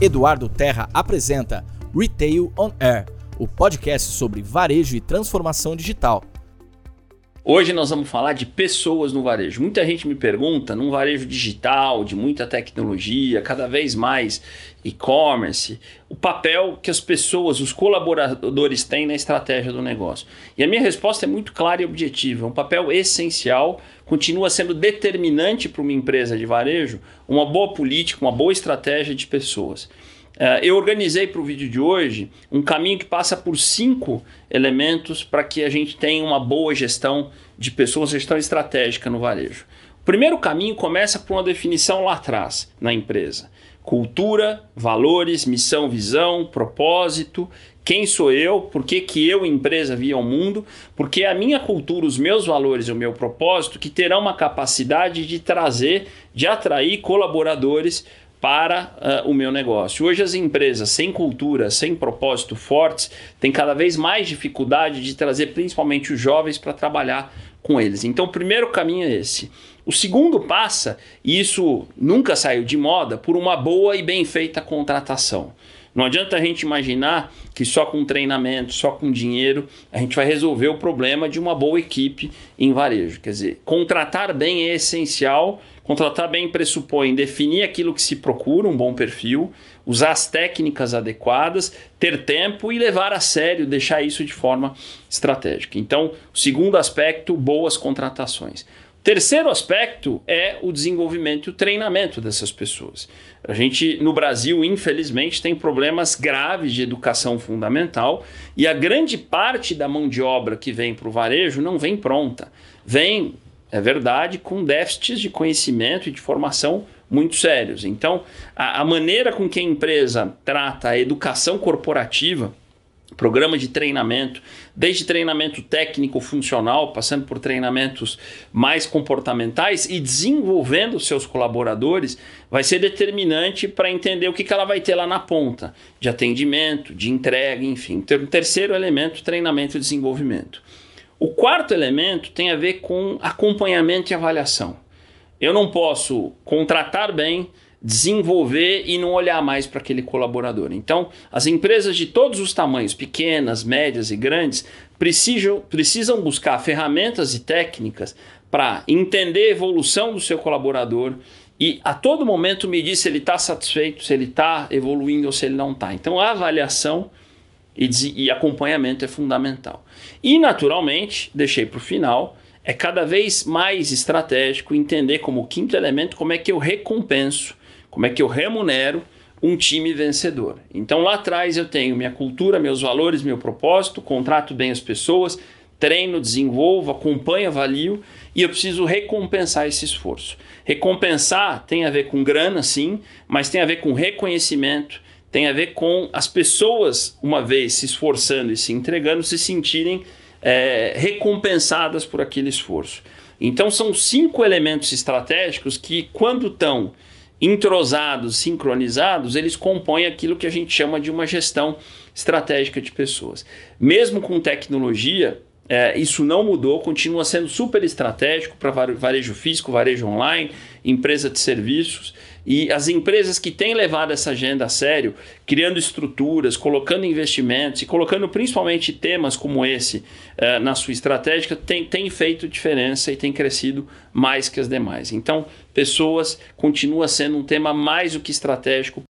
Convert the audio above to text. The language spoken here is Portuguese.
Eduardo Terra apresenta Retail on Air, o podcast sobre varejo e transformação digital. Hoje nós vamos falar de pessoas no varejo. Muita gente me pergunta, num varejo digital, de muita tecnologia, cada vez mais e-commerce, o papel que as pessoas, os colaboradores têm na estratégia do negócio. E a minha resposta é muito clara e objetiva: é um papel essencial, continua sendo determinante para uma empresa de varejo, uma boa política, uma boa estratégia de pessoas. Uh, eu organizei para o vídeo de hoje um caminho que passa por cinco elementos para que a gente tenha uma boa gestão de pessoas, gestão estratégica no varejo. O primeiro caminho começa por uma definição lá atrás na empresa: cultura, valores, missão, visão, propósito. Quem sou eu? Por que, que eu, empresa, vi ao mundo? Porque a minha cultura, os meus valores e o meu propósito que terão uma capacidade de trazer, de atrair colaboradores para uh, o meu negócio. Hoje as empresas sem cultura, sem propósito fortes, têm cada vez mais dificuldade de trazer principalmente os jovens para trabalhar com eles. Então o primeiro caminho é esse. O segundo passa, e isso nunca saiu de moda, por uma boa e bem feita contratação. Não adianta a gente imaginar que só com treinamento, só com dinheiro, a gente vai resolver o problema de uma boa equipe em varejo. Quer dizer, contratar bem é essencial. Contratar bem pressupõe definir aquilo que se procura, um bom perfil, usar as técnicas adequadas, ter tempo e levar a sério, deixar isso de forma estratégica. Então, o segundo aspecto, boas contratações. Terceiro aspecto é o desenvolvimento e o treinamento dessas pessoas. A gente, no Brasil, infelizmente, tem problemas graves de educação fundamental e a grande parte da mão de obra que vem para o varejo não vem pronta. Vem, é verdade, com déficits de conhecimento e de formação muito sérios. Então, a, a maneira com que a empresa trata a educação corporativa programa de treinamento, desde treinamento técnico funcional, passando por treinamentos mais comportamentais e desenvolvendo seus colaboradores, vai ser determinante para entender o que, que ela vai ter lá na ponta, de atendimento, de entrega, enfim. O terceiro elemento, treinamento e desenvolvimento. O quarto elemento tem a ver com acompanhamento e avaliação. Eu não posso contratar bem desenvolver e não olhar mais para aquele colaborador. Então, as empresas de todos os tamanhos, pequenas, médias e grandes, precisam, precisam buscar ferramentas e técnicas para entender a evolução do seu colaborador e a todo momento medir se ele está satisfeito, se ele está evoluindo ou se ele não está. Então, a avaliação e, e acompanhamento é fundamental. E, naturalmente, deixei para o final, é cada vez mais estratégico entender como quinto elemento como é que eu recompenso como é que eu remunero um time vencedor? Então lá atrás eu tenho minha cultura, meus valores, meu propósito, contrato bem as pessoas, treino, desenvolvo, acompanho, avalio e eu preciso recompensar esse esforço. Recompensar tem a ver com grana, sim, mas tem a ver com reconhecimento, tem a ver com as pessoas, uma vez se esforçando e se entregando, se sentirem é, recompensadas por aquele esforço. Então são cinco elementos estratégicos que, quando estão entrosados, sincronizados, eles compõem aquilo que a gente chama de uma gestão estratégica de pessoas. Mesmo com tecnologia, é, isso não mudou, continua sendo super estratégico para varejo físico, varejo online, empresa de serviços. E as empresas que têm levado essa agenda a sério, criando estruturas, colocando investimentos e colocando principalmente temas como esse é, na sua estratégia, têm tem feito diferença e têm crescido mais que as demais. Então, pessoas continua sendo um tema mais do que estratégico